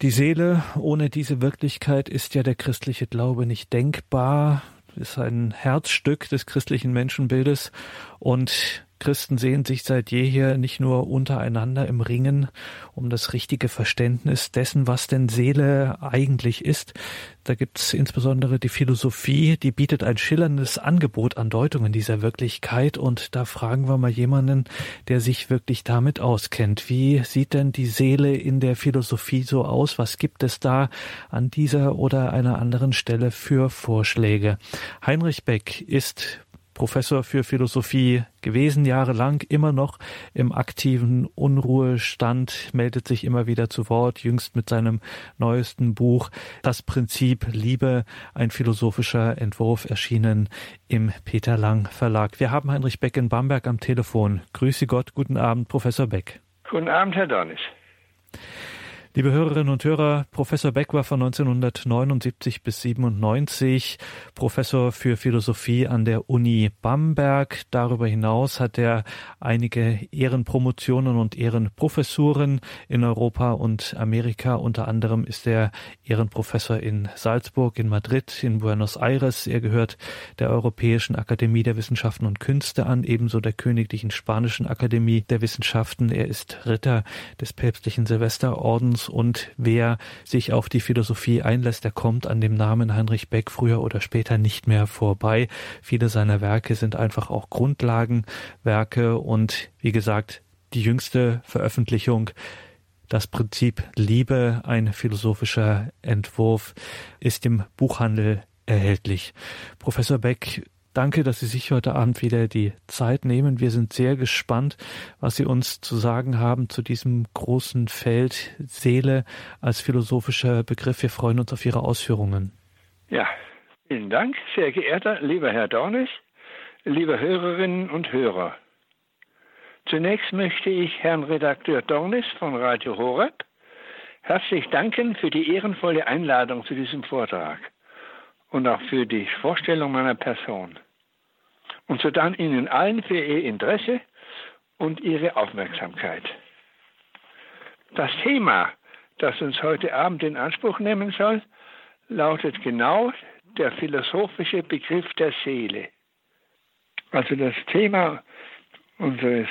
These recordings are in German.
Die Seele ohne diese Wirklichkeit ist ja der christliche Glaube nicht denkbar, ist ein Herzstück des christlichen Menschenbildes. Und Christen sehen sich seit jeher nicht nur untereinander im Ringen um das richtige Verständnis dessen, was denn Seele eigentlich ist. Da gibt es insbesondere die Philosophie, die bietet ein schillerndes Angebot an Deutungen dieser Wirklichkeit. Und da fragen wir mal jemanden, der sich wirklich damit auskennt. Wie sieht denn die Seele in der Philosophie so aus? Was gibt es da an dieser oder einer anderen Stelle für Vorschläge? Heinrich Beck ist Professor für Philosophie gewesen, jahrelang, immer noch im aktiven Unruhestand, meldet sich immer wieder zu Wort, jüngst mit seinem neuesten Buch Das Prinzip Liebe, ein philosophischer Entwurf, erschienen im Peter Lang Verlag. Wir haben Heinrich Beck in Bamberg am Telefon. Grüße Gott, guten Abend, Professor Beck. Guten Abend, Herr Dornis. Liebe Hörerinnen und Hörer, Professor Beck war von 1979 bis 97 Professor für Philosophie an der Uni Bamberg. Darüber hinaus hat er einige Ehrenpromotionen und Ehrenprofessuren in Europa und Amerika. Unter anderem ist er Ehrenprofessor in Salzburg, in Madrid, in Buenos Aires. Er gehört der Europäischen Akademie der Wissenschaften und Künste an, ebenso der Königlichen Spanischen Akademie der Wissenschaften. Er ist Ritter des päpstlichen Silvesterordens und wer sich auf die Philosophie einlässt, der kommt an dem Namen Heinrich Beck früher oder später nicht mehr vorbei. Viele seiner Werke sind einfach auch Grundlagenwerke und wie gesagt, die jüngste Veröffentlichung das Prinzip Liebe, ein philosophischer Entwurf, ist im Buchhandel erhältlich. Professor Beck, Danke, dass Sie sich heute Abend wieder die Zeit nehmen. Wir sind sehr gespannt, was Sie uns zu sagen haben zu diesem großen Feld Seele als philosophischer Begriff. Wir freuen uns auf Ihre Ausführungen. Ja, vielen Dank, sehr geehrter lieber Herr Dornis, liebe Hörerinnen und Hörer. Zunächst möchte ich Herrn Redakteur Dornis von Radio Horeb herzlich danken für die ehrenvolle Einladung zu diesem Vortrag und auch für die Vorstellung meiner Person und so dann Ihnen allen für Ihr Interesse und Ihre Aufmerksamkeit. Das Thema, das uns heute Abend in Anspruch nehmen soll, lautet genau der philosophische Begriff der Seele. Also das Thema unseres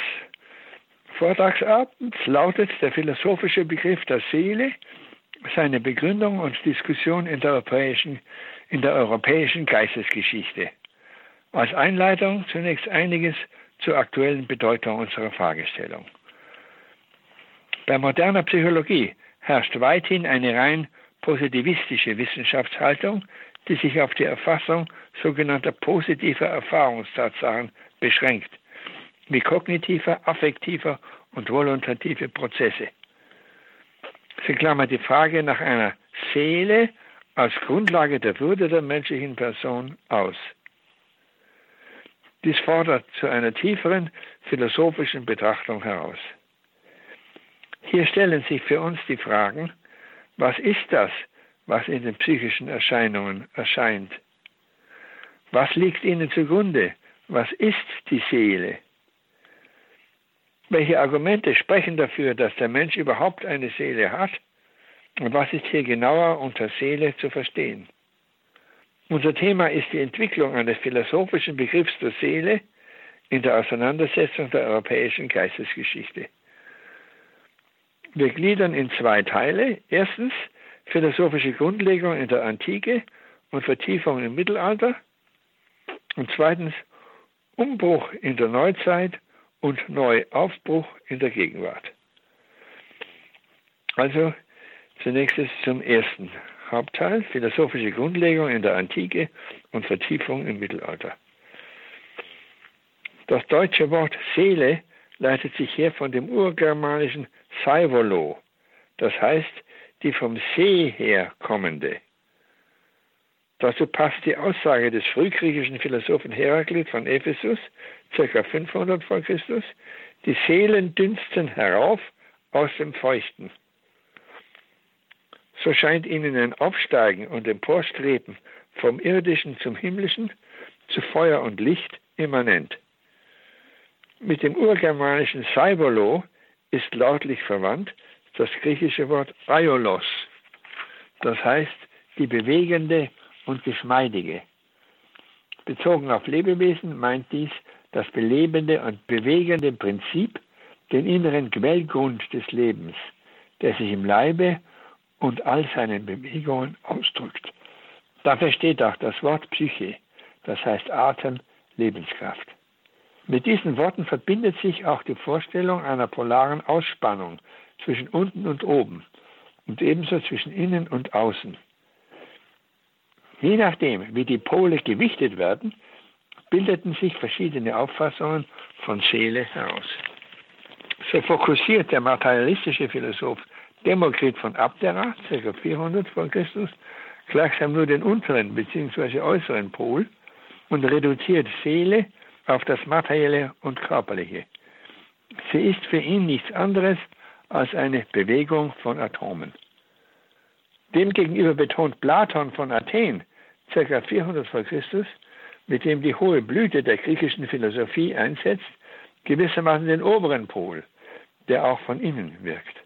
Vortragsabends lautet der philosophische Begriff der Seele, seine Begründung und Diskussion in der europäischen, in der europäischen Geistesgeschichte. Als Einleitung zunächst einiges zur aktuellen Bedeutung unserer Fragestellung. Bei moderner Psychologie herrscht weithin eine rein positivistische Wissenschaftshaltung, die sich auf die Erfassung sogenannter positiver Erfahrungstatsachen beschränkt, wie kognitiver, affektiver und voluntative Prozesse. Sie klammert die Frage nach einer Seele als Grundlage der Würde der menschlichen Person aus. Dies fordert zu einer tieferen philosophischen Betrachtung heraus. Hier stellen sich für uns die Fragen, was ist das, was in den psychischen Erscheinungen erscheint? Was liegt ihnen zugrunde? Was ist die Seele? Welche Argumente sprechen dafür, dass der Mensch überhaupt eine Seele hat? Und was ist hier genauer unter Seele zu verstehen? Unser Thema ist die Entwicklung eines philosophischen Begriffs der Seele in der Auseinandersetzung der europäischen Geistesgeschichte. Wir gliedern in zwei Teile. Erstens philosophische Grundlegung in der Antike und Vertiefung im Mittelalter. Und zweitens Umbruch in der Neuzeit und Neuaufbruch in der Gegenwart. Also zunächst zum ersten Hauptteil, philosophische Grundlegung in der Antike und Vertiefung im Mittelalter. Das deutsche Wort Seele leitet sich her von dem urgermanischen Saivolo, das heißt die vom See her kommende. Dazu passt die Aussage des frühgriechischen Philosophen Heraklit von Ephesus, ca. 500 v. Chr., die Seelen dünsten herauf aus dem Feuchten so scheint ihnen ein Aufsteigen und Emporstreben vom Irdischen zum Himmlischen, zu Feuer und Licht immanent. Mit dem urgermanischen Saibolo ist lautlich verwandt das griechische Wort Aiolos, das heißt die bewegende und geschmeidige. Bezogen auf Lebewesen meint dies das belebende und bewegende Prinzip, den inneren Quellgrund des Lebens, der sich im Leibe und all seinen Bewegungen ausdrückt. Dafür steht auch das Wort Psyche, das heißt Atem, Lebenskraft. Mit diesen Worten verbindet sich auch die Vorstellung einer polaren Ausspannung zwischen unten und oben und ebenso zwischen innen und außen. Je nachdem, wie die Pole gewichtet werden, bildeten sich verschiedene Auffassungen von Seele heraus. So fokussiert der materialistische Philosoph Demokrit von Abdera, ca. 400 vor Christus, gleichsam nur den unteren bzw. äußeren Pol und reduziert Seele auf das Materielle und Körperliche. Sie ist für ihn nichts anderes als eine Bewegung von Atomen. Demgegenüber betont Platon von Athen, ca. 400 vor Christus, mit dem die hohe Blüte der griechischen Philosophie einsetzt, gewissermaßen den oberen Pol, der auch von innen wirkt.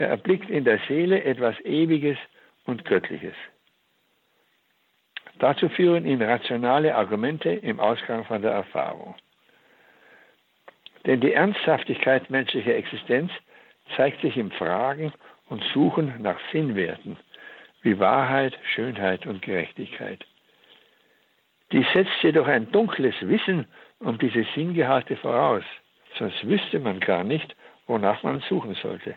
Er erblickt in der Seele etwas Ewiges und Göttliches. Dazu führen ihn rationale Argumente im Ausgang von der Erfahrung. Denn die Ernsthaftigkeit menschlicher Existenz zeigt sich im Fragen und Suchen nach Sinnwerten wie Wahrheit, Schönheit und Gerechtigkeit. Dies setzt jedoch ein dunkles Wissen um diese Sinngehalte voraus, sonst wüsste man gar nicht, wonach man suchen sollte.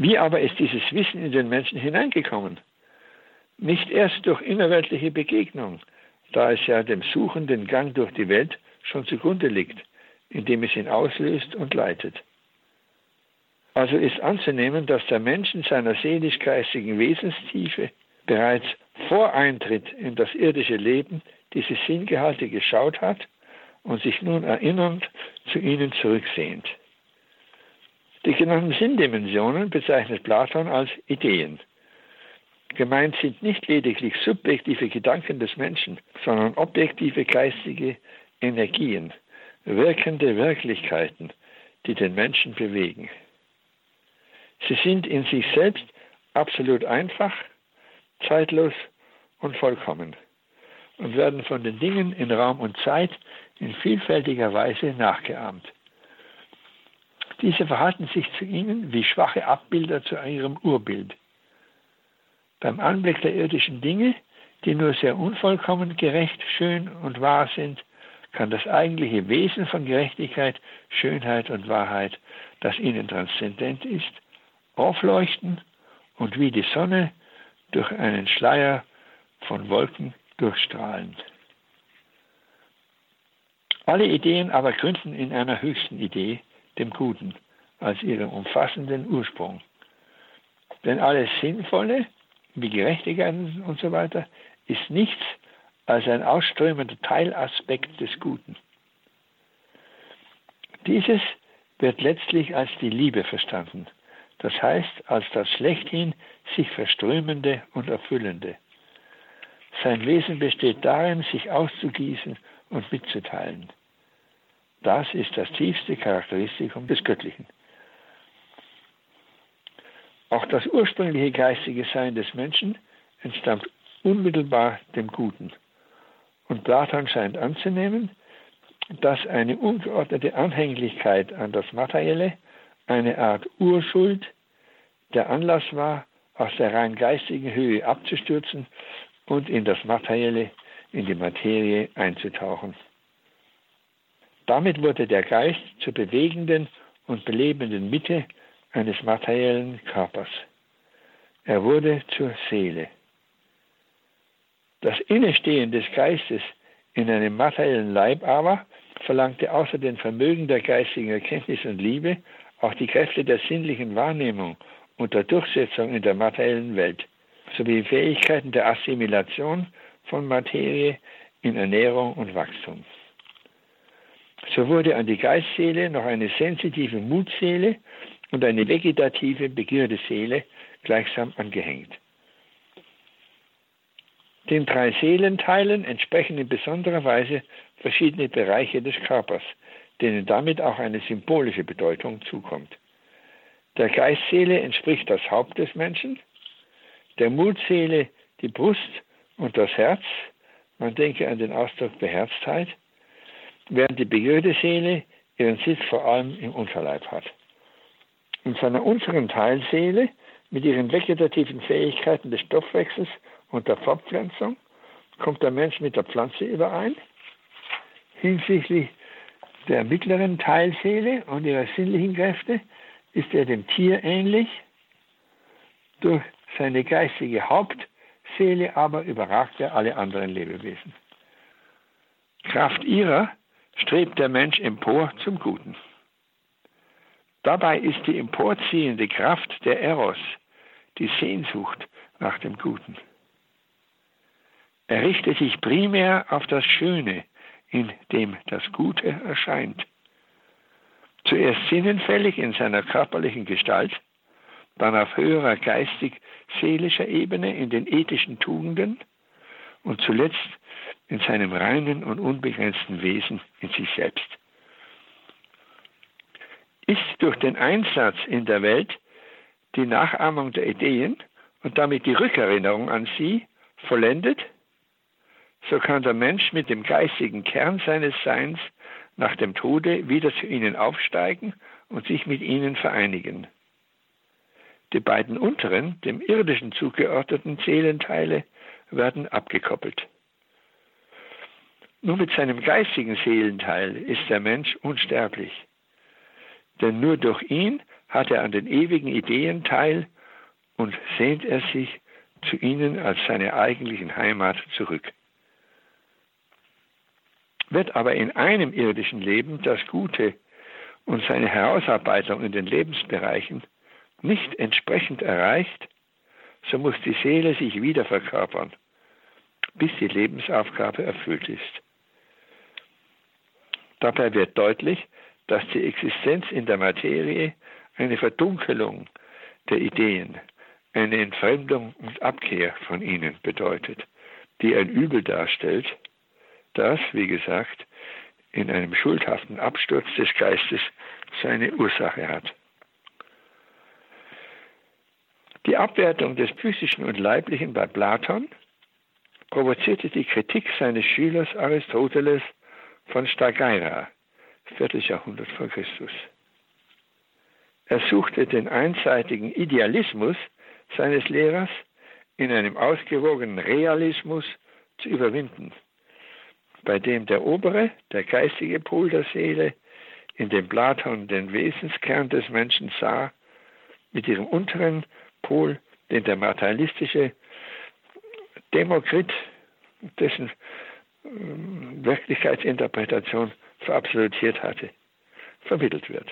Wie aber ist dieses Wissen in den Menschen hineingekommen? Nicht erst durch innerweltliche Begegnung, da es ja dem suchenden Gang durch die Welt schon zugrunde liegt, indem es ihn auslöst und leitet. Also ist anzunehmen, dass der Mensch in seiner seelisch-geistigen Wesenstiefe bereits vor Eintritt in das irdische Leben diese Sinngehalte geschaut hat und sich nun erinnernd zu ihnen zurücksehnt. Die genannten Sinndimensionen bezeichnet Platon als Ideen. Gemeint sind nicht lediglich subjektive Gedanken des Menschen, sondern objektive geistige Energien, wirkende Wirklichkeiten, die den Menschen bewegen. Sie sind in sich selbst absolut einfach, zeitlos und vollkommen und werden von den Dingen in Raum und Zeit in vielfältiger Weise nachgeahmt. Diese verhalten sich zu ihnen wie schwache Abbilder zu ihrem Urbild. Beim Anblick der irdischen Dinge, die nur sehr unvollkommen gerecht, schön und wahr sind, kann das eigentliche Wesen von Gerechtigkeit, Schönheit und Wahrheit, das ihnen transzendent ist, aufleuchten und wie die Sonne durch einen Schleier von Wolken durchstrahlen. Alle Ideen aber gründen in einer höchsten Idee, dem Guten, als ihrem umfassenden Ursprung. Denn alles Sinnvolle wie Gerechtigkeit und so weiter, ist nichts als ein ausströmender Teilaspekt des Guten. Dieses wird letztlich als die Liebe verstanden, das heißt als das schlechthin sich verströmende und erfüllende. Sein Wesen besteht darin, sich auszugießen und mitzuteilen. Das ist das tiefste Charakteristikum des Göttlichen. Auch das ursprüngliche geistige Sein des Menschen entstammt unmittelbar dem Guten. Und Platon scheint anzunehmen, dass eine ungeordnete Anhänglichkeit an das Materielle eine Art Urschuld der Anlass war, aus der rein geistigen Höhe abzustürzen und in das Materielle, in die Materie einzutauchen. Damit wurde der Geist zur bewegenden und belebenden Mitte eines materiellen Körpers. Er wurde zur Seele. Das Innestehen des Geistes in einem materiellen Leib aber verlangte außer den Vermögen der geistigen Erkenntnis und Liebe auch die Kräfte der sinnlichen Wahrnehmung und der Durchsetzung in der materiellen Welt sowie Fähigkeiten der Assimilation von Materie in Ernährung und Wachstum. So wurde an die Geistseele noch eine sensitive Mutseele und eine vegetative, begierde Seele gleichsam angehängt. Den drei Seelenteilen entsprechen in besonderer Weise verschiedene Bereiche des Körpers, denen damit auch eine symbolische Bedeutung zukommt. Der Geistseele entspricht das Haupt des Menschen, der Mutseele die Brust und das Herz, man denke an den Ausdruck Beherztheit, während die Begierde Seele ihren Sitz vor allem im Unterleib hat. In seiner unteren Teilseele mit ihren vegetativen Fähigkeiten des Stoffwechsels und der Fortpflanzung kommt der Mensch mit der Pflanze überein. Hinsichtlich der mittleren Teilseele und ihrer sinnlichen Kräfte ist er dem Tier ähnlich. Durch seine geistige Hauptseele aber überragt er alle anderen Lebewesen. Kraft ihrer strebt der Mensch empor zum Guten. Dabei ist die emporziehende Kraft der Eros, die Sehnsucht nach dem Guten. Er richtet sich primär auf das Schöne, in dem das Gute erscheint. Zuerst sinnenfällig in seiner körperlichen Gestalt, dann auf höherer geistig-seelischer Ebene in den ethischen Tugenden und zuletzt in seinem reinen und unbegrenzten Wesen in sich selbst. Ist durch den Einsatz in der Welt die Nachahmung der Ideen und damit die Rückerinnerung an sie vollendet, so kann der Mensch mit dem geistigen Kern seines Seins nach dem Tode wieder zu ihnen aufsteigen und sich mit ihnen vereinigen. Die beiden unteren, dem irdischen zugeordneten Seelenteile werden abgekoppelt. Nur mit seinem geistigen Seelenteil ist der Mensch unsterblich. Denn nur durch ihn hat er an den ewigen Ideen teil und sehnt er sich zu ihnen als seine eigentlichen Heimat zurück. Wird aber in einem irdischen Leben das Gute und seine Herausarbeitung in den Lebensbereichen nicht entsprechend erreicht, so muss die Seele sich wieder verkörpern, bis die Lebensaufgabe erfüllt ist. Dabei wird deutlich, dass die Existenz in der Materie eine Verdunkelung der Ideen, eine Entfremdung und Abkehr von ihnen bedeutet, die ein Übel darstellt, das, wie gesagt, in einem schuldhaften Absturz des Geistes seine Ursache hat. Die Abwertung des Physischen und Leiblichen bei Platon provozierte die Kritik seines Schülers Aristoteles von Stagaira, 4. Jahrhundert vor Christus. Er suchte den einseitigen Idealismus seines Lehrers in einem ausgewogenen Realismus zu überwinden, bei dem der obere, der geistige Pol der Seele, in dem Platon den Wesenskern des Menschen sah, mit ihrem unteren Pol, den der materialistische Demokrit, dessen Wirklichkeitsinterpretation verabsolutiert hatte, vermittelt wird.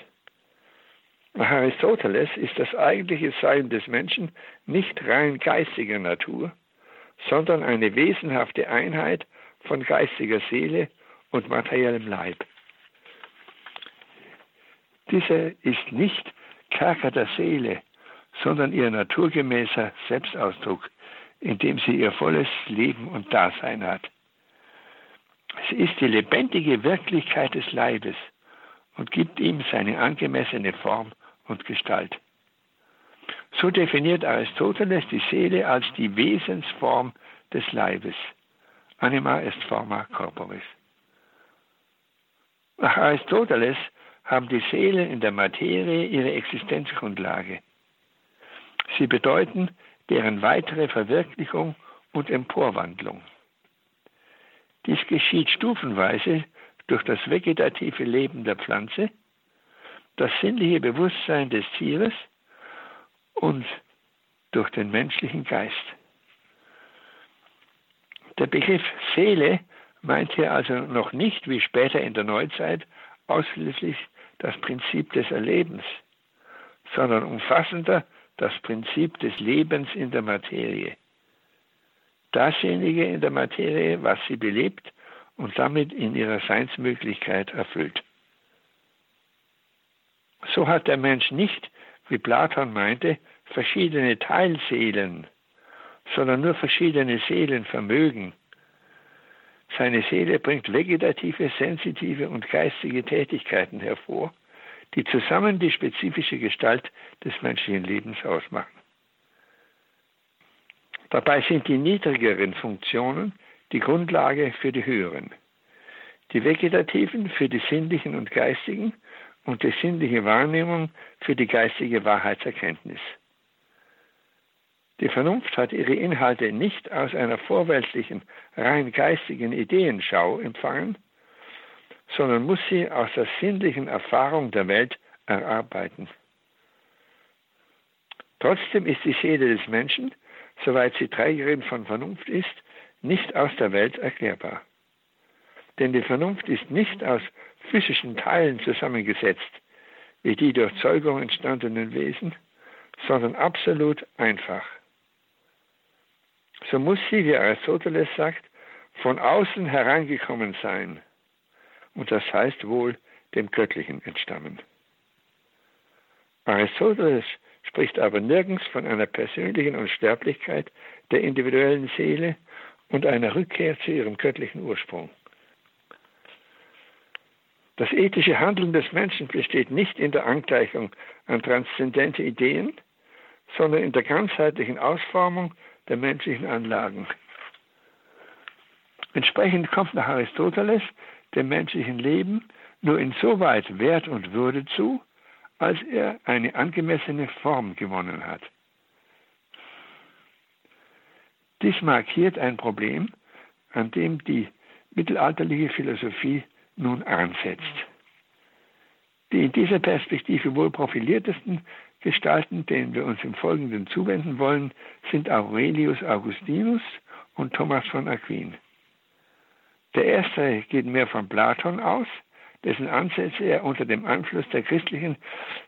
Nach Aristoteles ist das eigentliche Sein des Menschen nicht rein geistiger Natur, sondern eine wesenhafte Einheit von geistiger Seele und materiellem Leib. Diese ist nicht Kerker der Seele, sondern ihr naturgemäßer Selbstausdruck, in dem sie ihr volles Leben und Dasein hat. Sie ist die lebendige Wirklichkeit des Leibes und gibt ihm seine angemessene Form und Gestalt. So definiert Aristoteles die Seele als die Wesensform des Leibes. Anima est forma corporis. Nach Aristoteles haben die Seelen in der Materie ihre Existenzgrundlage. Sie bedeuten deren weitere Verwirklichung und Emporwandlung. Dies geschieht stufenweise durch das vegetative Leben der Pflanze, das sinnliche Bewusstsein des Tieres und durch den menschlichen Geist. Der Begriff Seele meint hier also noch nicht, wie später in der Neuzeit, ausschließlich das Prinzip des Erlebens, sondern umfassender das Prinzip des Lebens in der Materie. Dasjenige in der Materie, was sie belebt und damit in ihrer Seinsmöglichkeit erfüllt. So hat der Mensch nicht, wie Platon meinte, verschiedene Teilseelen, sondern nur verschiedene Seelenvermögen. Seine Seele bringt vegetative, sensitive und geistige Tätigkeiten hervor, die zusammen die spezifische Gestalt des menschlichen Lebens ausmachen. Dabei sind die niedrigeren Funktionen die Grundlage für die höheren, die vegetativen für die sinnlichen und geistigen und die sinnliche Wahrnehmung für die geistige Wahrheitserkenntnis. Die Vernunft hat ihre Inhalte nicht aus einer vorweltlichen, rein geistigen Ideenschau empfangen, sondern muss sie aus der sinnlichen Erfahrung der Welt erarbeiten. Trotzdem ist die Seele des Menschen, soweit sie Trägerin von Vernunft ist, nicht aus der Welt erklärbar. Denn die Vernunft ist nicht aus physischen Teilen zusammengesetzt, wie die durch Zeugung entstandenen Wesen, sondern absolut einfach. So muss sie, wie Aristoteles sagt, von außen hereingekommen sein. Und das heißt wohl dem Göttlichen entstammen. Aristoteles spricht aber nirgends von einer persönlichen Unsterblichkeit der individuellen Seele und einer Rückkehr zu ihrem göttlichen Ursprung. Das ethische Handeln des Menschen besteht nicht in der Angleichung an transzendente Ideen, sondern in der ganzheitlichen Ausformung der menschlichen Anlagen. Entsprechend kommt nach Aristoteles dem menschlichen Leben nur insoweit Wert und Würde zu, als er eine angemessene Form gewonnen hat. Dies markiert ein Problem, an dem die mittelalterliche Philosophie nun ansetzt. Die in dieser Perspektive wohl profiliertesten Gestalten, denen wir uns im Folgenden zuwenden wollen, sind Aurelius Augustinus und Thomas von Aquin. Der erste geht mehr von Platon aus, dessen Ansätze er unter dem Einfluss der christlichen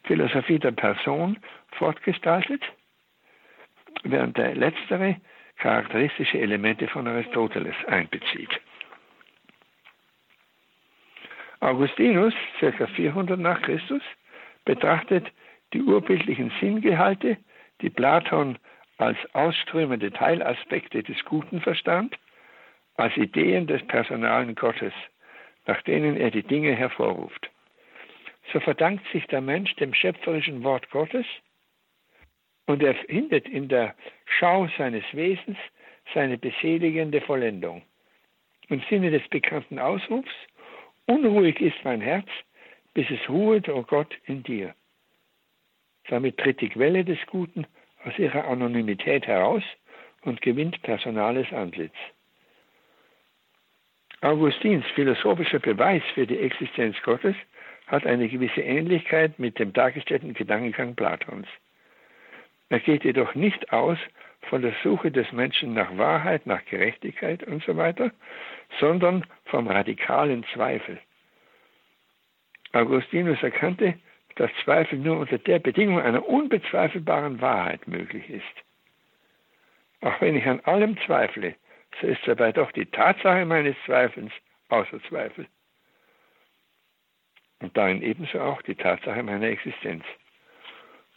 Philosophie der Person fortgestaltet, während der letztere charakteristische Elemente von Aristoteles einbezieht. Augustinus, ca. 400 nach Christus, betrachtet die urbildlichen Sinngehalte, die Platon als ausströmende Teilaspekte des Guten verstand, als Ideen des personalen Gottes, nach denen er die Dinge hervorruft. So verdankt sich der Mensch dem schöpferischen Wort Gottes und er findet in der Schau seines Wesens seine beseligende Vollendung. Im Sinne des bekannten Ausrufs, unruhig ist mein Herz, bis es ruhet, o oh Gott, in dir. Damit tritt die Quelle des Guten aus ihrer Anonymität heraus und gewinnt personales Antlitz. Augustins philosophischer Beweis für die Existenz Gottes hat eine gewisse Ähnlichkeit mit dem dargestellten Gedankengang Platons. Er geht jedoch nicht aus von der Suche des Menschen nach Wahrheit, nach Gerechtigkeit und so weiter, sondern vom radikalen Zweifel. Augustinus erkannte, dass Zweifel nur unter der Bedingung einer unbezweifelbaren Wahrheit möglich ist. Auch wenn ich an allem zweifle, so ist dabei doch die Tatsache meines Zweifelns außer Zweifel. Und darin ebenso auch die Tatsache meiner Existenz.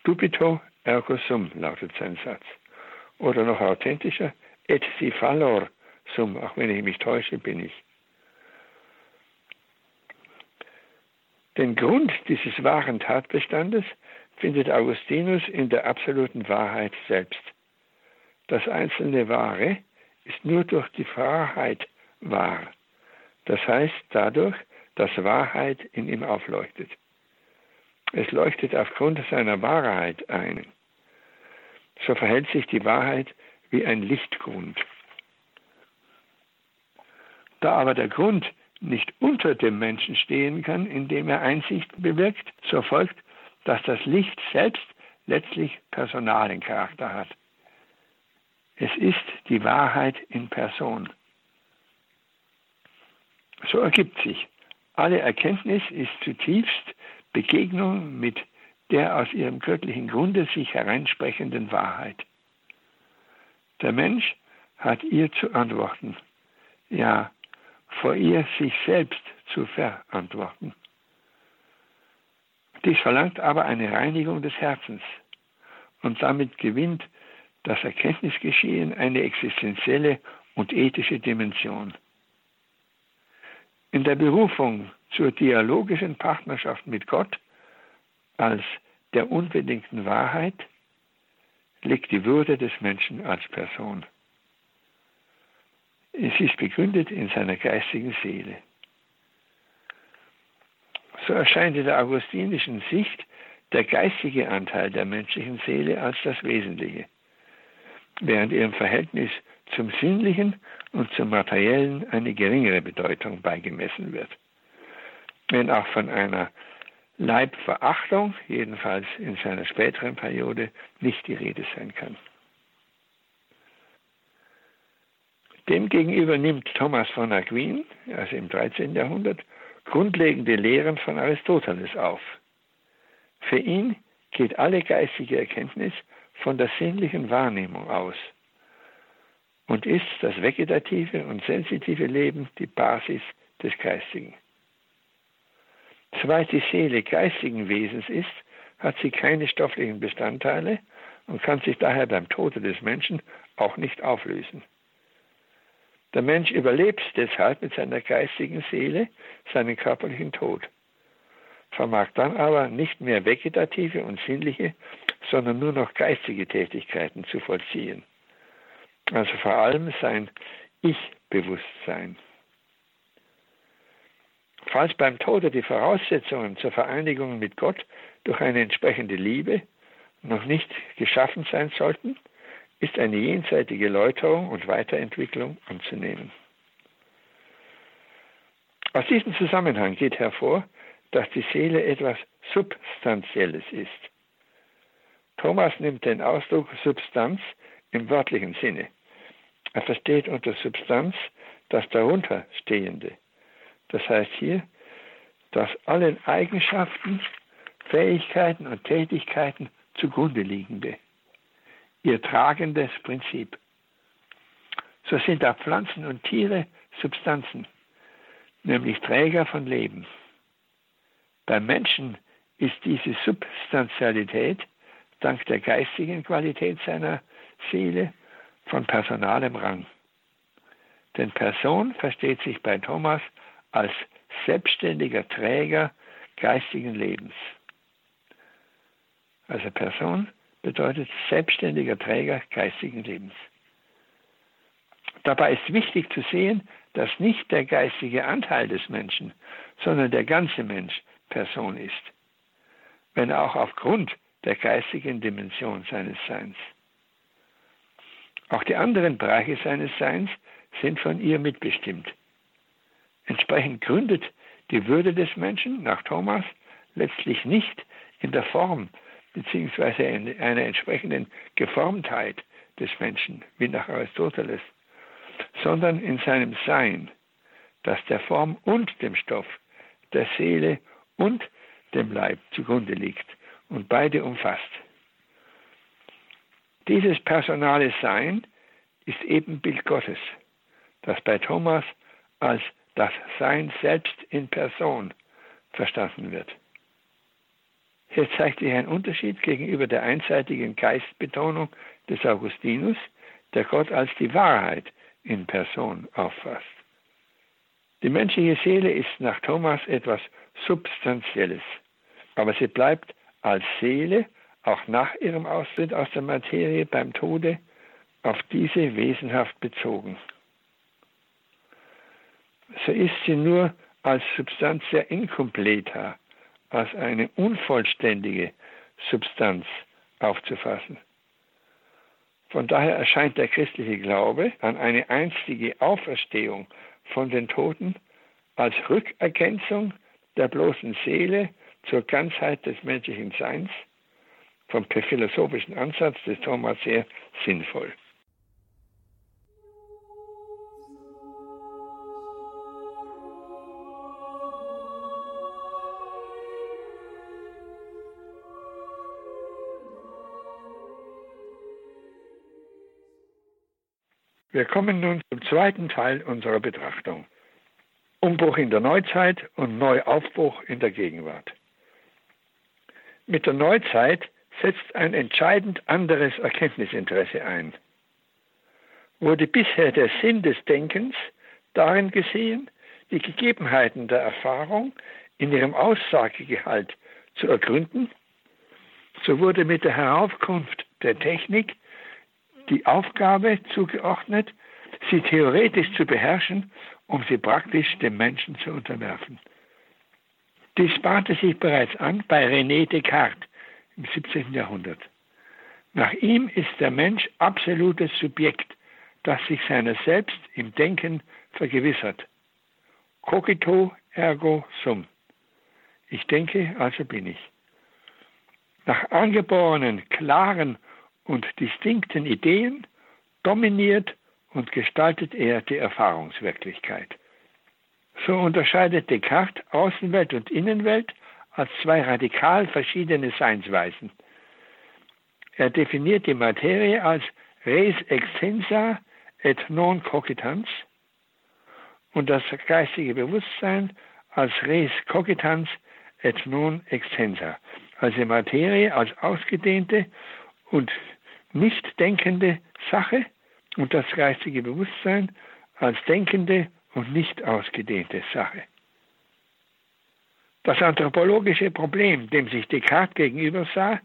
Dubito ergo sum lautet sein Satz. Oder noch authentischer, et si fallor sum, auch wenn ich mich täusche, bin ich. Den Grund dieses wahren Tatbestandes findet Augustinus in der absoluten Wahrheit selbst. Das einzelne Wahre ist nur durch die Wahrheit wahr. Das heißt dadurch, dass Wahrheit in ihm aufleuchtet. Es leuchtet aufgrund seiner Wahrheit ein. So verhält sich die Wahrheit wie ein Lichtgrund. Da aber der Grund nicht unter dem Menschen stehen kann, indem er Einsicht bewirkt, so folgt, dass das Licht selbst letztlich personalen Charakter hat. Es ist die Wahrheit in Person. So ergibt sich, alle Erkenntnis ist zutiefst Begegnung mit der aus ihrem göttlichen Grunde sich hereinsprechenden Wahrheit. Der Mensch hat ihr zu antworten, ja, vor ihr sich selbst zu verantworten. Dies verlangt aber eine Reinigung des Herzens und damit gewinnt das Erkenntnisgeschehen eine existenzielle und ethische Dimension. In der Berufung zur dialogischen Partnerschaft mit Gott als der unbedingten Wahrheit liegt die Würde des Menschen als Person. Es ist begründet in seiner geistigen Seele. So erscheint in der augustinischen Sicht der geistige Anteil der menschlichen Seele als das Wesentliche, während ihrem Verhältnis zum Sinnlichen und zum Materiellen eine geringere Bedeutung beigemessen wird. Wenn auch von einer Leibverachtung, jedenfalls in seiner späteren Periode, nicht die Rede sein kann. Demgegenüber nimmt Thomas von Aquin, also im 13. Jahrhundert, grundlegende Lehren von Aristoteles auf. Für ihn geht alle geistige Erkenntnis von der sinnlichen Wahrnehmung aus und ist das vegetative und sensitive Leben die Basis des Geistigen. Soweit die Seele geistigen Wesens ist, hat sie keine stofflichen Bestandteile und kann sich daher beim Tode des Menschen auch nicht auflösen. Der Mensch überlebt deshalb mit seiner geistigen Seele seinen körperlichen Tod, vermag dann aber nicht mehr vegetative und sinnliche, sondern nur noch geistige Tätigkeiten zu vollziehen. Also vor allem sein Ich-Bewusstsein. Falls beim Tode die Voraussetzungen zur Vereinigung mit Gott durch eine entsprechende Liebe noch nicht geschaffen sein sollten, ist eine jenseitige Läuterung und Weiterentwicklung anzunehmen. Aus diesem Zusammenhang geht hervor, dass die Seele etwas Substanzielles ist. Thomas nimmt den Ausdruck Substanz im wörtlichen Sinne. Er versteht unter Substanz das darunterstehende. Das heißt hier, dass allen Eigenschaften, Fähigkeiten und Tätigkeiten zugrunde liegende ihr tragendes Prinzip. So sind auch Pflanzen und Tiere Substanzen, nämlich Träger von Leben. Beim Menschen ist diese Substantialität dank der geistigen Qualität seiner Seele von personalem Rang. Denn Person versteht sich bei Thomas als selbstständiger Träger geistigen Lebens. Also Person bedeutet selbstständiger Träger geistigen Lebens. Dabei ist wichtig zu sehen, dass nicht der geistige Anteil des Menschen, sondern der ganze Mensch Person ist, wenn auch aufgrund der geistigen Dimension seines Seins. Auch die anderen Bereiche seines Seins sind von ihr mitbestimmt. Entsprechend gründet die Würde des Menschen nach Thomas letztlich nicht in der Form beziehungsweise in einer entsprechenden Geformtheit des Menschen, wie nach Aristoteles, sondern in seinem Sein, das der Form und dem Stoff, der Seele und dem Leib zugrunde liegt und beide umfasst. Dieses personale Sein ist eben Bild Gottes, das bei Thomas als das Sein selbst in Person verstanden wird. Hier zeigt sich ein Unterschied gegenüber der einseitigen Geistbetonung des Augustinus, der Gott als die Wahrheit in Person auffasst. Die menschliche Seele ist nach Thomas etwas Substanzielles, aber sie bleibt als Seele auch nach ihrem Austritt aus der Materie beim Tode auf diese wesenhaft bezogen. So ist sie nur als Substantia incompleta als eine unvollständige Substanz aufzufassen. Von daher erscheint der christliche Glaube an eine einstige Auferstehung von den Toten als Rückergänzung der bloßen Seele zur Ganzheit des menschlichen Seins, vom philosophischen Ansatz des Thomas sehr sinnvoll. Wir kommen nun zum zweiten Teil unserer Betrachtung. Umbruch in der Neuzeit und Neuaufbruch in der Gegenwart. Mit der Neuzeit setzt ein entscheidend anderes Erkenntnisinteresse ein. Wurde bisher der Sinn des Denkens darin gesehen, die Gegebenheiten der Erfahrung in ihrem Aussagegehalt zu ergründen So wurde mit der Heraufkunft der Technik die Aufgabe zugeordnet, sie theoretisch zu beherrschen, um sie praktisch dem Menschen zu unterwerfen. Dies bahnte sich bereits an bei René Descartes im 17. Jahrhundert. Nach ihm ist der Mensch absolutes Subjekt, das sich seiner selbst im Denken vergewissert. Cogito ergo sum. Ich denke, also bin ich. Nach angeborenen, klaren und distinkten Ideen dominiert und gestaltet er die Erfahrungswirklichkeit. So unterscheidet Descartes Außenwelt und Innenwelt als zwei radikal verschiedene Seinsweisen. Er definiert die Materie als res extensa et non cogitans und das geistige Bewusstsein als res cogitans et non extensa, also Materie als ausgedehnte und nicht denkende Sache und das geistige Bewusstsein als denkende und nicht ausgedehnte Sache. Das anthropologische Problem, dem sich Descartes gegenüber sah,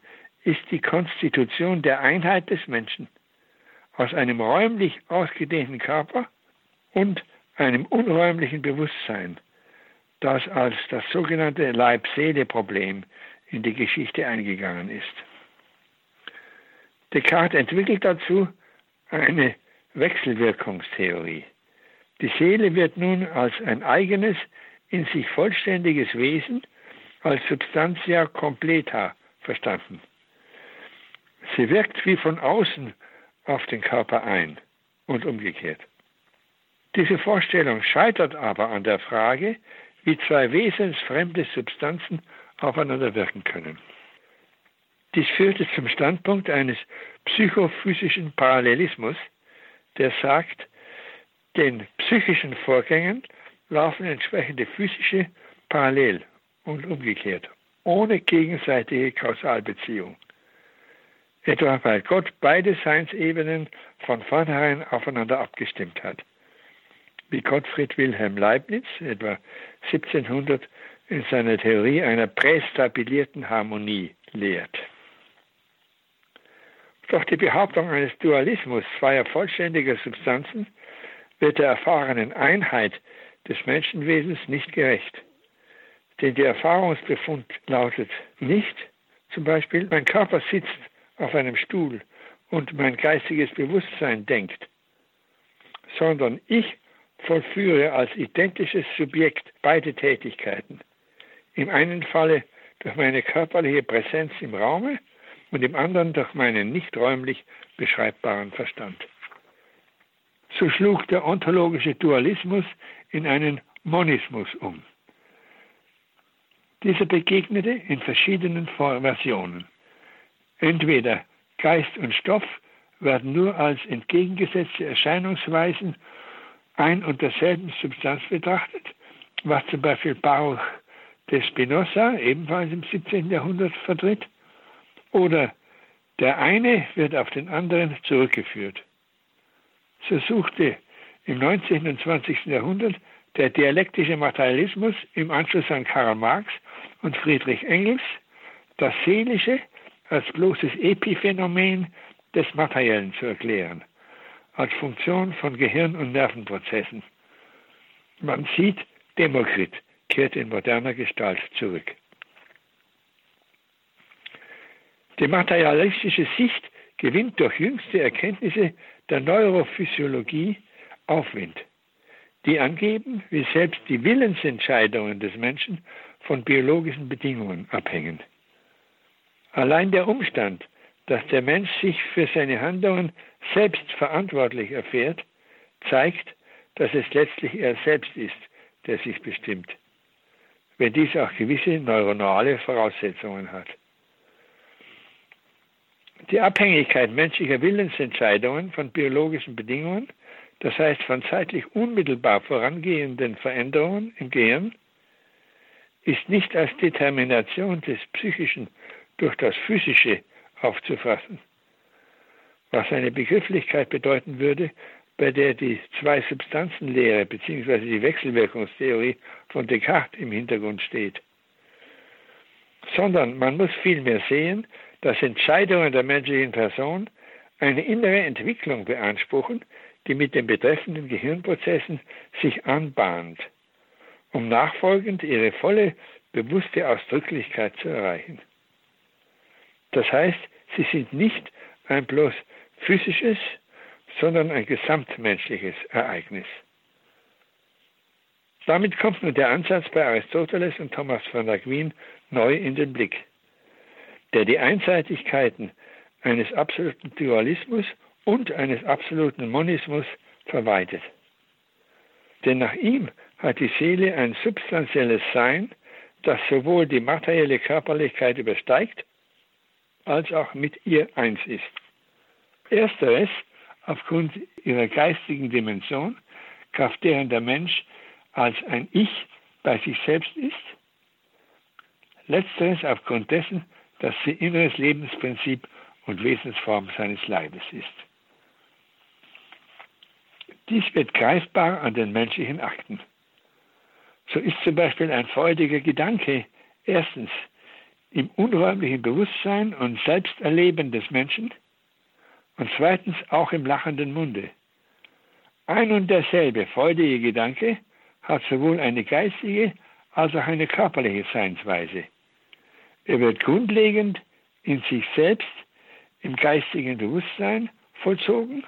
ist die Konstitution der Einheit des Menschen aus einem räumlich ausgedehnten Körper und einem unräumlichen Bewusstsein, das als das sogenannte Leib-Seele-Problem in die Geschichte eingegangen ist. Descartes entwickelt dazu eine Wechselwirkungstheorie. Die Seele wird nun als ein eigenes, in sich vollständiges Wesen, als Substantia completa verstanden. Sie wirkt wie von außen auf den Körper ein und umgekehrt. Diese Vorstellung scheitert aber an der Frage, wie zwei wesensfremde Substanzen aufeinander wirken können. Dies führte zum Standpunkt eines psychophysischen Parallelismus, der sagt, den psychischen Vorgängen laufen entsprechende physische parallel und umgekehrt, ohne gegenseitige Kausalbeziehung. Etwa weil Gott beide Seinsebenen von vornherein aufeinander abgestimmt hat. Wie Gottfried Wilhelm Leibniz etwa 1700 in seiner Theorie einer prästabilierten Harmonie lehrt. Doch die Behauptung eines Dualismus zweier vollständiger Substanzen wird der erfahrenen Einheit des Menschenwesens nicht gerecht. Denn der Erfahrungsbefund lautet nicht, zum Beispiel, mein Körper sitzt auf einem Stuhl und mein geistiges Bewusstsein denkt, sondern ich vollführe als identisches Subjekt beide Tätigkeiten. Im einen Falle durch meine körperliche Präsenz im Raume und im anderen durch meinen nicht räumlich beschreibbaren Verstand. So schlug der ontologische Dualismus in einen Monismus um. Dieser begegnete in verschiedenen Versionen. Entweder Geist und Stoff werden nur als entgegengesetzte Erscheinungsweisen ein und derselben Substanz betrachtet, was zum Beispiel Baruch de Spinoza ebenfalls im 17. Jahrhundert vertritt, oder der eine wird auf den anderen zurückgeführt. So suchte im 19. und 20. Jahrhundert der dialektische Materialismus im Anschluss an Karl Marx und Friedrich Engels das Seelische als bloßes Epiphänomen des Materiellen zu erklären, als Funktion von Gehirn- und Nervenprozessen. Man sieht, Demokrit kehrt in moderner Gestalt zurück. Die materialistische Sicht gewinnt durch jüngste Erkenntnisse der Neurophysiologie Aufwind, die angeben, wie selbst die Willensentscheidungen des Menschen von biologischen Bedingungen abhängen. Allein der Umstand, dass der Mensch sich für seine Handlungen selbst verantwortlich erfährt, zeigt, dass es letztlich er selbst ist, der sich bestimmt, wenn dies auch gewisse neuronale Voraussetzungen hat. Die Abhängigkeit menschlicher Willensentscheidungen von biologischen Bedingungen, das heißt von zeitlich unmittelbar vorangehenden Veränderungen im Gehirn, ist nicht als Determination des Psychischen durch das Physische aufzufassen, was eine Begrifflichkeit bedeuten würde, bei der die Zwei-Substanzen-Lehre bzw. die Wechselwirkungstheorie von Descartes im Hintergrund steht. Sondern man muss vielmehr sehen, dass Entscheidungen der menschlichen Person eine innere Entwicklung beanspruchen, die mit den betreffenden Gehirnprozessen sich anbahnt, um nachfolgend ihre volle bewusste Ausdrücklichkeit zu erreichen. Das heißt, sie sind nicht ein bloß physisches, sondern ein gesamtmenschliches Ereignis. Damit kommt nun der Ansatz bei Aristoteles und Thomas von Aquin neu in den Blick, der die Einseitigkeiten eines absoluten Dualismus und eines absoluten Monismus verweitet. Denn nach ihm hat die Seele ein substanzielles Sein, das sowohl die materielle Körperlichkeit übersteigt, als auch mit ihr eins ist. Ersteres aufgrund ihrer geistigen Dimension, Kraft deren der Mensch als ein Ich bei sich selbst ist. Letzteres aufgrund dessen, dass sie inneres Lebensprinzip und Wesensform seines Leibes ist. Dies wird greifbar an den menschlichen Akten. So ist zum Beispiel ein freudiger Gedanke erstens im unräumlichen Bewusstsein und Selbsterleben des Menschen und zweitens auch im lachenden Munde. Ein und derselbe freudige Gedanke hat sowohl eine geistige als auch eine körperliche Seinsweise. Er wird grundlegend in sich selbst im geistigen Bewusstsein vollzogen,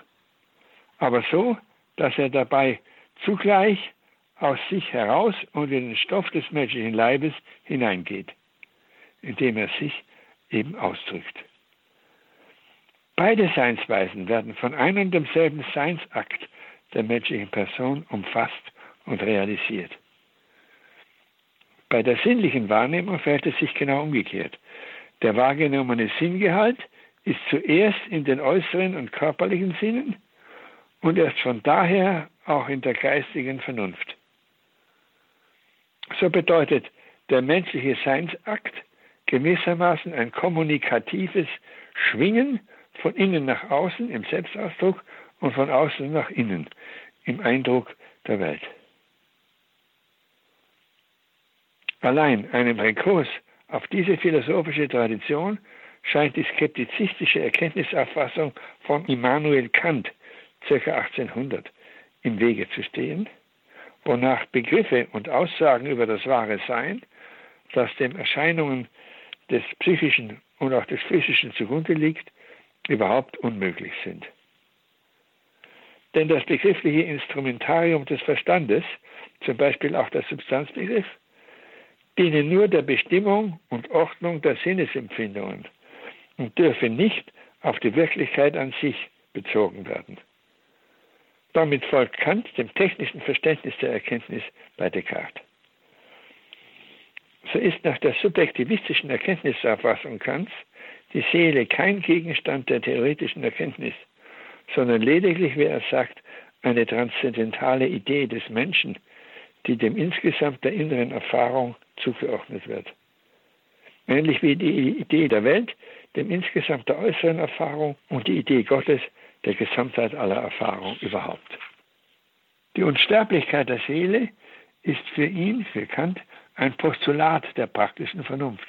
aber so, dass er dabei zugleich aus sich heraus und in den Stoff des menschlichen Leibes hineingeht, indem er sich eben ausdrückt. Beide Seinsweisen werden von einem und demselben Seinsakt der menschlichen Person umfasst und realisiert. Bei der sinnlichen Wahrnehmung verhält es sich genau umgekehrt. Der wahrgenommene Sinngehalt ist zuerst in den äußeren und körperlichen Sinnen und erst von daher auch in der geistigen Vernunft. So bedeutet der menschliche Seinsakt gewissermaßen ein kommunikatives Schwingen von innen nach außen im Selbstausdruck und von außen nach innen im Eindruck der Welt. Allein einem Rekurs auf diese philosophische Tradition scheint die skeptizistische Erkenntnisauffassung von Immanuel Kant ca. 1800 im Wege zu stehen, wonach Begriffe und Aussagen über das wahre Sein, das den Erscheinungen des Psychischen und auch des Physischen zugrunde liegt, überhaupt unmöglich sind. Denn das begriffliche Instrumentarium des Verstandes, zum Beispiel auch der Substanzbegriff, dienen nur der Bestimmung und Ordnung der Sinnesempfindungen und dürfen nicht auf die Wirklichkeit an sich bezogen werden. Damit folgt Kant dem technischen Verständnis der Erkenntnis bei Descartes. So ist nach der subjektivistischen Erkenntnisauffassung Kants die Seele kein Gegenstand der theoretischen Erkenntnis, sondern lediglich, wie er sagt, eine transzendentale Idee des Menschen, die dem insgesamt der inneren Erfahrung zugeordnet wird. Ähnlich wie die Idee der Welt dem insgesamt der äußeren Erfahrung und die Idee Gottes der Gesamtheit aller Erfahrung überhaupt. Die Unsterblichkeit der Seele ist für ihn, für Kant, ein Postulat der praktischen Vernunft,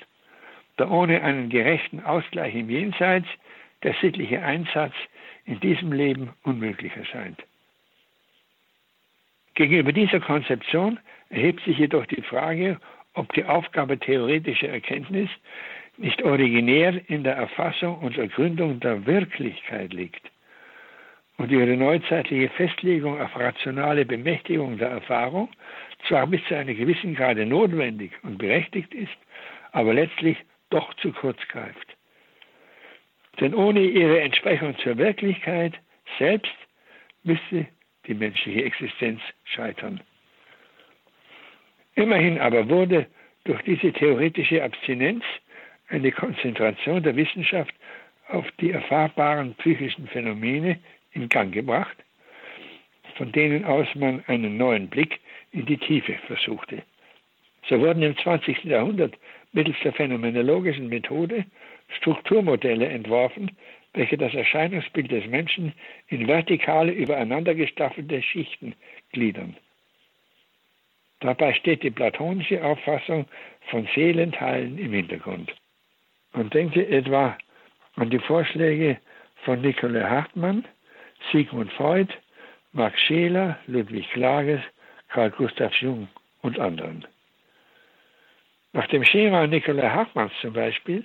da ohne einen gerechten Ausgleich im Jenseits der sittliche Einsatz in diesem Leben unmöglich erscheint. Gegenüber dieser Konzeption erhebt sich jedoch die Frage, ob die Aufgabe theoretischer Erkenntnis nicht originär in der Erfassung und Ergründung der Wirklichkeit liegt und ihre neuzeitliche Festlegung auf rationale Bemächtigung der Erfahrung zwar bis zu einem gewissen Grade notwendig und berechtigt ist, aber letztlich doch zu kurz greift. Denn ohne ihre Entsprechung zur Wirklichkeit selbst müsste die menschliche Existenz scheitern. Immerhin aber wurde durch diese theoretische Abstinenz eine Konzentration der Wissenschaft auf die erfahrbaren psychischen Phänomene in Gang gebracht, von denen aus man einen neuen Blick in die Tiefe versuchte. So wurden im 20. Jahrhundert mittels der phänomenologischen Methode Strukturmodelle entworfen, welche das Erscheinungsbild des Menschen in vertikale, übereinander gestaffelte Schichten gliedern. Dabei steht die platonische Auffassung von Seelenteilen im Hintergrund. Man denke etwa an die Vorschläge von Nikolai Hartmann, Sigmund Freud, Max Scheler, Ludwig Klages, Carl Gustav Jung und anderen. Nach dem Schema Nikolai Hartmanns zum Beispiel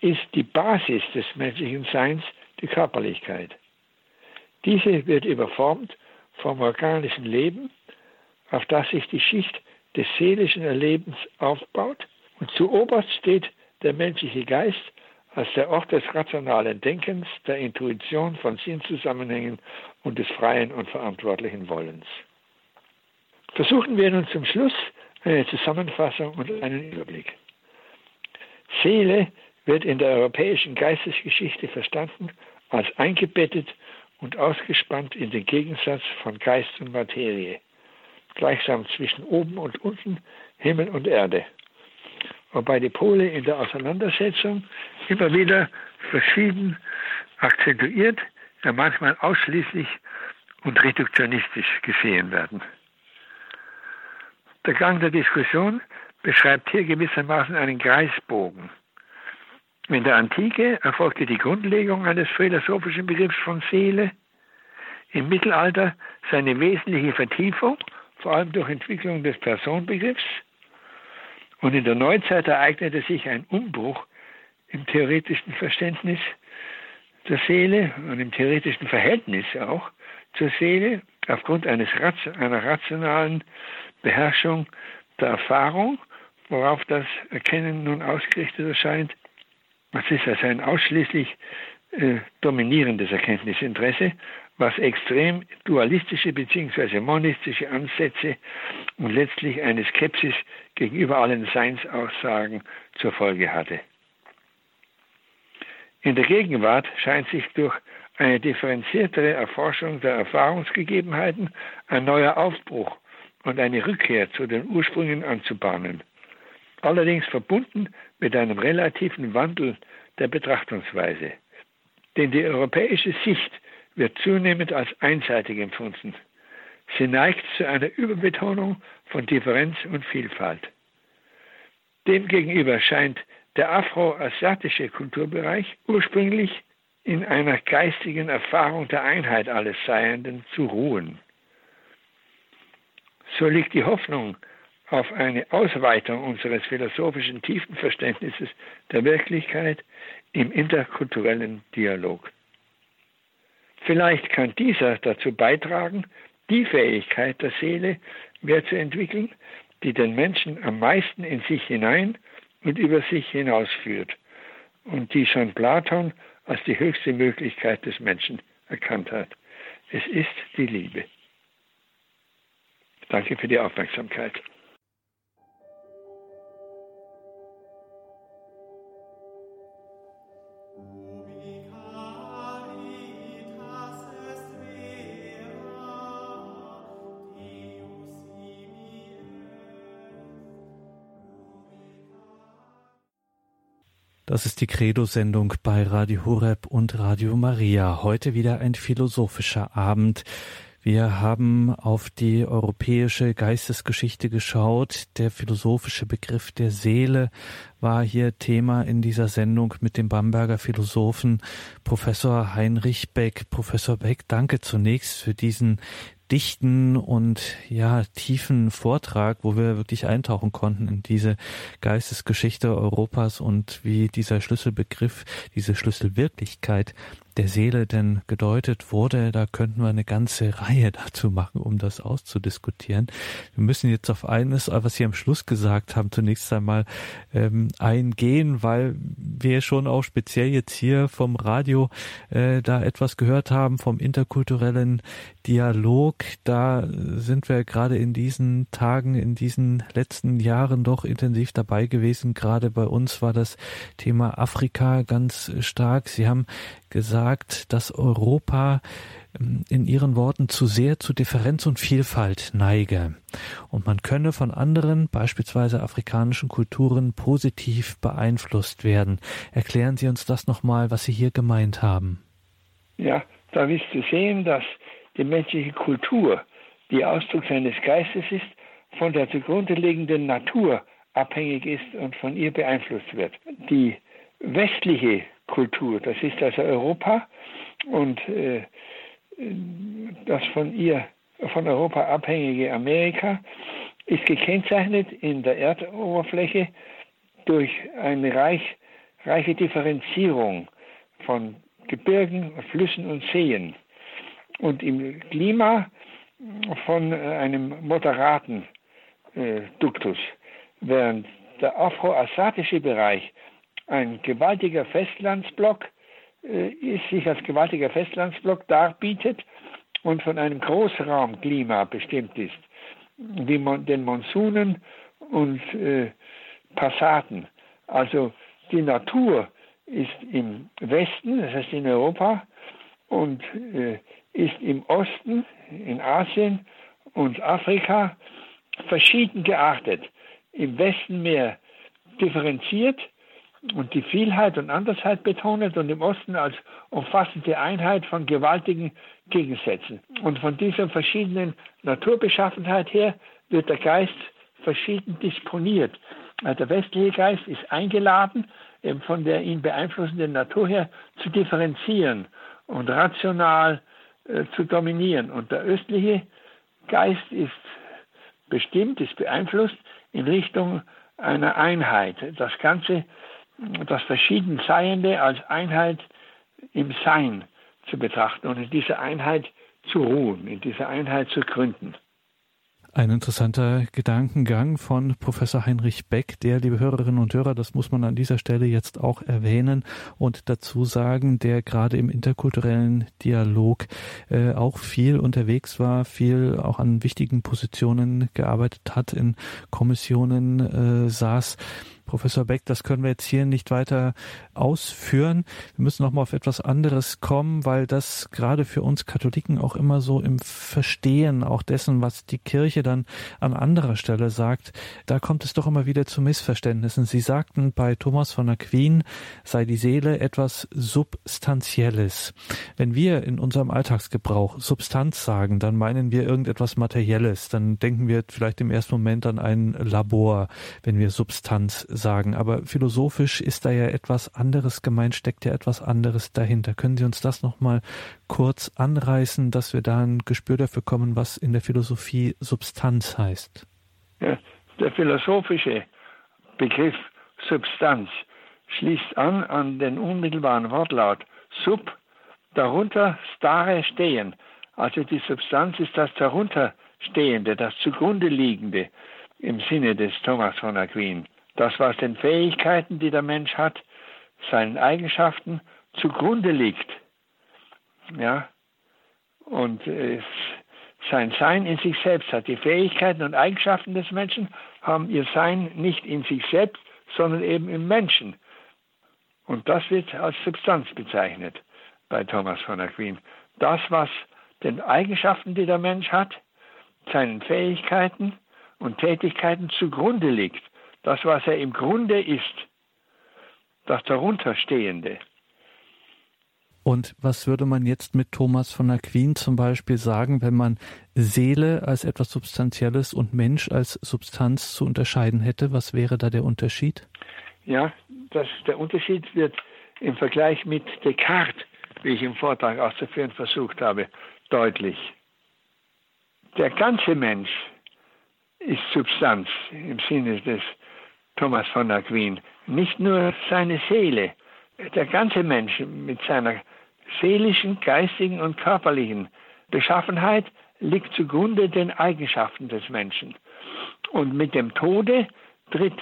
ist die Basis des menschlichen Seins die Körperlichkeit. Diese wird überformt vom organischen Leben, auf das sich die Schicht des seelischen Erlebens aufbaut. Und zu oberst steht der menschliche Geist als der Ort des rationalen Denkens, der Intuition von Sinnzusammenhängen und des freien und verantwortlichen Wollens. Versuchen wir nun zum Schluss eine Zusammenfassung und einen Überblick. Seele wird in der europäischen Geistesgeschichte verstanden als eingebettet und ausgespannt in den Gegensatz von Geist und Materie, gleichsam zwischen oben und unten, Himmel und Erde. Wobei die Pole in der Auseinandersetzung immer wieder verschieden akzentuiert, ja manchmal ausschließlich und reduktionistisch gesehen werden. Der Gang der Diskussion beschreibt hier gewissermaßen einen Kreisbogen. In der Antike erfolgte die Grundlegung eines philosophischen Begriffs von Seele, im Mittelalter seine wesentliche Vertiefung, vor allem durch Entwicklung des Personenbegriffs, und in der Neuzeit ereignete sich ein Umbruch im theoretischen Verständnis der Seele und im theoretischen Verhältnis auch zur Seele aufgrund eines, einer rationalen Beherrschung der Erfahrung, worauf das Erkennen nun ausgerichtet erscheint. Das ist also ein ausschließlich äh, dominierendes Erkenntnisinteresse, was extrem dualistische bzw. monistische Ansätze und letztlich eine Skepsis gegenüber allen Seinsaussagen zur Folge hatte. In der Gegenwart scheint sich durch eine differenziertere Erforschung der Erfahrungsgegebenheiten ein neuer Aufbruch und eine Rückkehr zu den Ursprüngen anzubahnen, allerdings verbunden mit einem relativen Wandel der Betrachtungsweise. Denn die europäische Sicht wird zunehmend als einseitig empfunden. Sie neigt zu einer Überbetonung von Differenz und Vielfalt. Demgegenüber scheint der afroasiatische Kulturbereich ursprünglich in einer geistigen Erfahrung der Einheit alles Seienden zu ruhen. So liegt die Hoffnung auf eine Ausweitung unseres philosophischen Tiefenverständnisses der Wirklichkeit im interkulturellen Dialog. Vielleicht kann dieser dazu beitragen, die Fähigkeit der Seele mehr zu entwickeln, die den Menschen am meisten in sich hinein und über sich hinausführt und die schon Platon als die höchste Möglichkeit des Menschen erkannt hat. Es ist die Liebe. Danke für die Aufmerksamkeit. Das ist die Credo-Sendung bei Radio Horeb und Radio Maria. Heute wieder ein philosophischer Abend. Wir haben auf die europäische Geistesgeschichte geschaut. Der philosophische Begriff der Seele war hier Thema in dieser Sendung mit dem Bamberger Philosophen Professor Heinrich Beck. Professor Beck, danke zunächst für diesen dichten und ja tiefen Vortrag, wo wir wirklich eintauchen konnten in diese Geistesgeschichte Europas und wie dieser Schlüsselbegriff, diese Schlüsselwirklichkeit der Seele denn gedeutet wurde, da könnten wir eine ganze Reihe dazu machen, um das auszudiskutieren. Wir müssen jetzt auf eines, was Sie am Schluss gesagt haben, zunächst einmal ähm, eingehen, weil wir schon auch speziell jetzt hier vom Radio äh, da etwas gehört haben vom interkulturellen Dialog. Da sind wir gerade in diesen Tagen, in diesen letzten Jahren doch intensiv dabei gewesen. Gerade bei uns war das Thema Afrika ganz stark. Sie haben gesagt, dass Europa ähm, in ihren Worten zu sehr zu Differenz und Vielfalt neige und man könne von anderen, beispielsweise afrikanischen Kulturen, positiv beeinflusst werden. Erklären Sie uns das nochmal, was Sie hier gemeint haben. Ja, da ist zu sehen, dass die menschliche Kultur, die Ausdruck seines Geistes ist, von der zugrunde liegenden Natur abhängig ist und von ihr beeinflusst wird. Die westliche Kultur. Das ist also Europa und äh, das von ihr, von Europa abhängige Amerika ist gekennzeichnet in der Erdoberfläche durch eine reich, reiche Differenzierung von Gebirgen, Flüssen und Seen und im Klima von einem moderaten äh, Duktus, während der afroasiatische Bereich ein gewaltiger Festlandsblock äh, ist, sich als gewaltiger Festlandsblock darbietet und von einem Großraumklima bestimmt ist, wie mon den Monsunen und äh, Passaten. Also die Natur ist im Westen, das heißt in Europa, und äh, ist im Osten, in Asien und Afrika verschieden geachtet. Im Westen mehr differenziert und die Vielheit und Andersheit betont und im Osten als umfassende Einheit von gewaltigen Gegensätzen. Und von dieser verschiedenen Naturbeschaffenheit her wird der Geist verschieden disponiert. Also der westliche Geist ist eingeladen, von der ihn beeinflussenden Natur her zu differenzieren und rational äh, zu dominieren. Und der östliche Geist ist bestimmt, ist beeinflusst in Richtung einer Einheit. Das Ganze, das Verschiedenseiende als Einheit im Sein zu betrachten und in dieser Einheit zu ruhen, in dieser Einheit zu gründen. Ein interessanter Gedankengang von Professor Heinrich Beck, der, liebe Hörerinnen und Hörer, das muss man an dieser Stelle jetzt auch erwähnen und dazu sagen, der gerade im interkulturellen Dialog äh, auch viel unterwegs war, viel auch an wichtigen Positionen gearbeitet hat, in Kommissionen äh, saß. Professor Beck, das können wir jetzt hier nicht weiter ausführen. Wir müssen noch mal auf etwas anderes kommen, weil das gerade für uns Katholiken auch immer so im Verstehen auch dessen, was die Kirche dann an anderer Stelle sagt, da kommt es doch immer wieder zu Missverständnissen. Sie sagten, bei Thomas von Aquin sei die Seele etwas Substanzielles. Wenn wir in unserem Alltagsgebrauch Substanz sagen, dann meinen wir irgendetwas Materielles. Dann denken wir vielleicht im ersten Moment an ein Labor, wenn wir Substanz sagen. Aber philosophisch ist da ja etwas anderes gemeint, steckt ja etwas anderes dahinter. Können Sie uns das nochmal kurz anreißen, dass wir da ein Gespür dafür kommen, was in der Philosophie Substanz heißt? Ja, der philosophische Begriff Substanz schließt an an den unmittelbaren Wortlaut sub, darunter stare stehen. Also die Substanz ist das darunterstehende, das zugrunde liegende im Sinne des Thomas von Aquin das, was den Fähigkeiten, die der Mensch hat, seinen Eigenschaften zugrunde liegt. Ja, und es, sein Sein in sich selbst hat. Die Fähigkeiten und Eigenschaften des Menschen haben ihr Sein nicht in sich selbst, sondern eben im Menschen. Und das wird als Substanz bezeichnet bei Thomas von Aquin. Das, was den Eigenschaften, die der Mensch hat, seinen Fähigkeiten und Tätigkeiten zugrunde liegt das, was er im Grunde ist, das darunterstehende. Und was würde man jetzt mit Thomas von Aquin zum Beispiel sagen, wenn man Seele als etwas Substanzielles und Mensch als Substanz zu unterscheiden hätte? Was wäre da der Unterschied? Ja, das, der Unterschied wird im Vergleich mit Descartes, wie ich im Vortrag auszuführen versucht habe, deutlich. Der ganze Mensch ist Substanz im Sinne des Thomas von Aquin. Nicht nur seine Seele, der ganze Mensch mit seiner seelischen, geistigen und körperlichen Beschaffenheit liegt zugrunde den Eigenschaften des Menschen. Und mit dem Tode tritt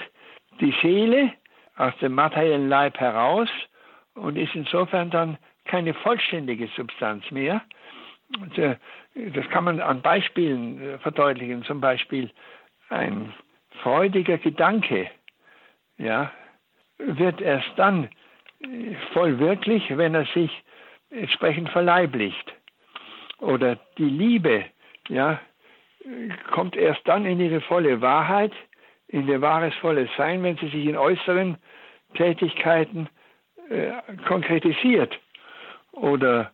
die Seele aus dem materiellen Leib heraus und ist insofern dann keine vollständige Substanz mehr. Äh, das kann man an Beispielen äh, verdeutlichen. Zum Beispiel ein freudiger Gedanke ja, wird erst dann voll wirklich, wenn er sich entsprechend verleiblicht. Oder die Liebe, ja, kommt erst dann in ihre volle Wahrheit, in ihr wahres volles Sein, wenn sie sich in äußeren Tätigkeiten äh, konkretisiert. Oder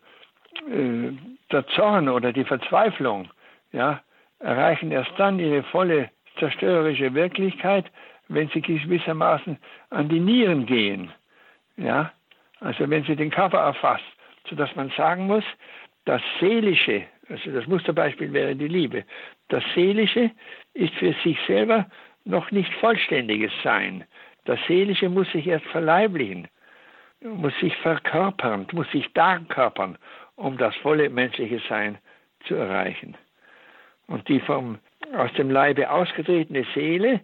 äh, der Zorn oder die Verzweiflung, ja, erreichen erst dann ihre volle zerstörerische Wirklichkeit, wenn sie gewissermaßen an die Nieren gehen. Ja? Also wenn sie den Körper erfasst, sodass man sagen muss, das Seelische, also das Musterbeispiel wäre die Liebe, das Seelische ist für sich selber noch nicht vollständiges Sein. Das Seelische muss sich erst verleiblichen, muss sich verkörpern, muss sich darkörpern, um das volle menschliche Sein zu erreichen. Und die vom, aus dem Leibe ausgetretene Seele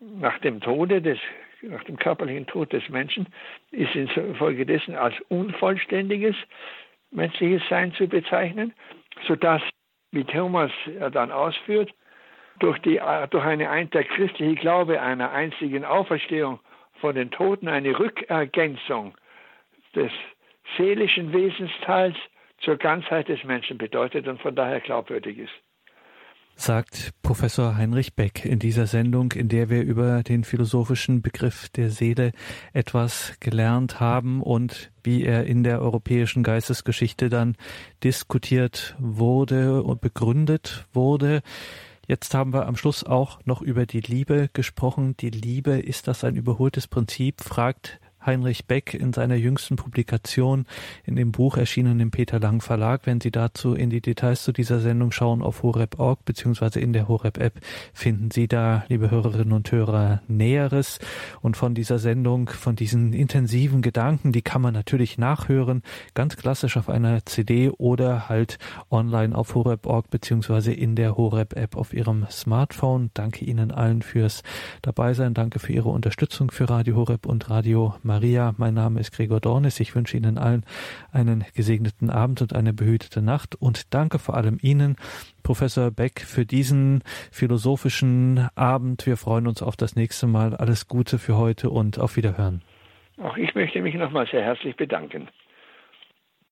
nach dem Tode des, nach dem körperlichen Tod des Menschen ist infolgedessen als unvollständiges menschliches Sein zu bezeichnen, sodass, wie Thomas dann ausführt, durch, die, durch eine, der christliche Glaube einer einzigen Auferstehung von den Toten eine Rückergänzung des seelischen Wesensteils zur Ganzheit des Menschen bedeutet und von daher glaubwürdig ist sagt Professor Heinrich Beck in dieser Sendung, in der wir über den philosophischen Begriff der Seele etwas gelernt haben und wie er in der europäischen Geistesgeschichte dann diskutiert wurde und begründet wurde. Jetzt haben wir am Schluss auch noch über die Liebe gesprochen. Die Liebe, ist das ein überholtes Prinzip? fragt Heinrich Beck in seiner jüngsten Publikation in dem Buch erschienen im Peter Lang Verlag. Wenn Sie dazu in die Details zu dieser Sendung schauen auf horeb.org beziehungsweise in der Horeb App finden Sie da, liebe Hörerinnen und Hörer, Näheres. Und von dieser Sendung, von diesen intensiven Gedanken, die kann man natürlich nachhören, ganz klassisch auf einer CD oder halt online auf horeb.org beziehungsweise in der Horeb App auf Ihrem Smartphone. Danke Ihnen allen fürs Dabeisein. Danke für Ihre Unterstützung für Radio Horeb und Radio Maria. Maria. Mein Name ist Gregor Dornis. Ich wünsche Ihnen allen einen gesegneten Abend und eine behütete Nacht und danke vor allem Ihnen, Professor Beck, für diesen philosophischen Abend. Wir freuen uns auf das nächste Mal. Alles Gute für heute und auf Wiederhören. Auch ich möchte mich nochmal sehr herzlich bedanken.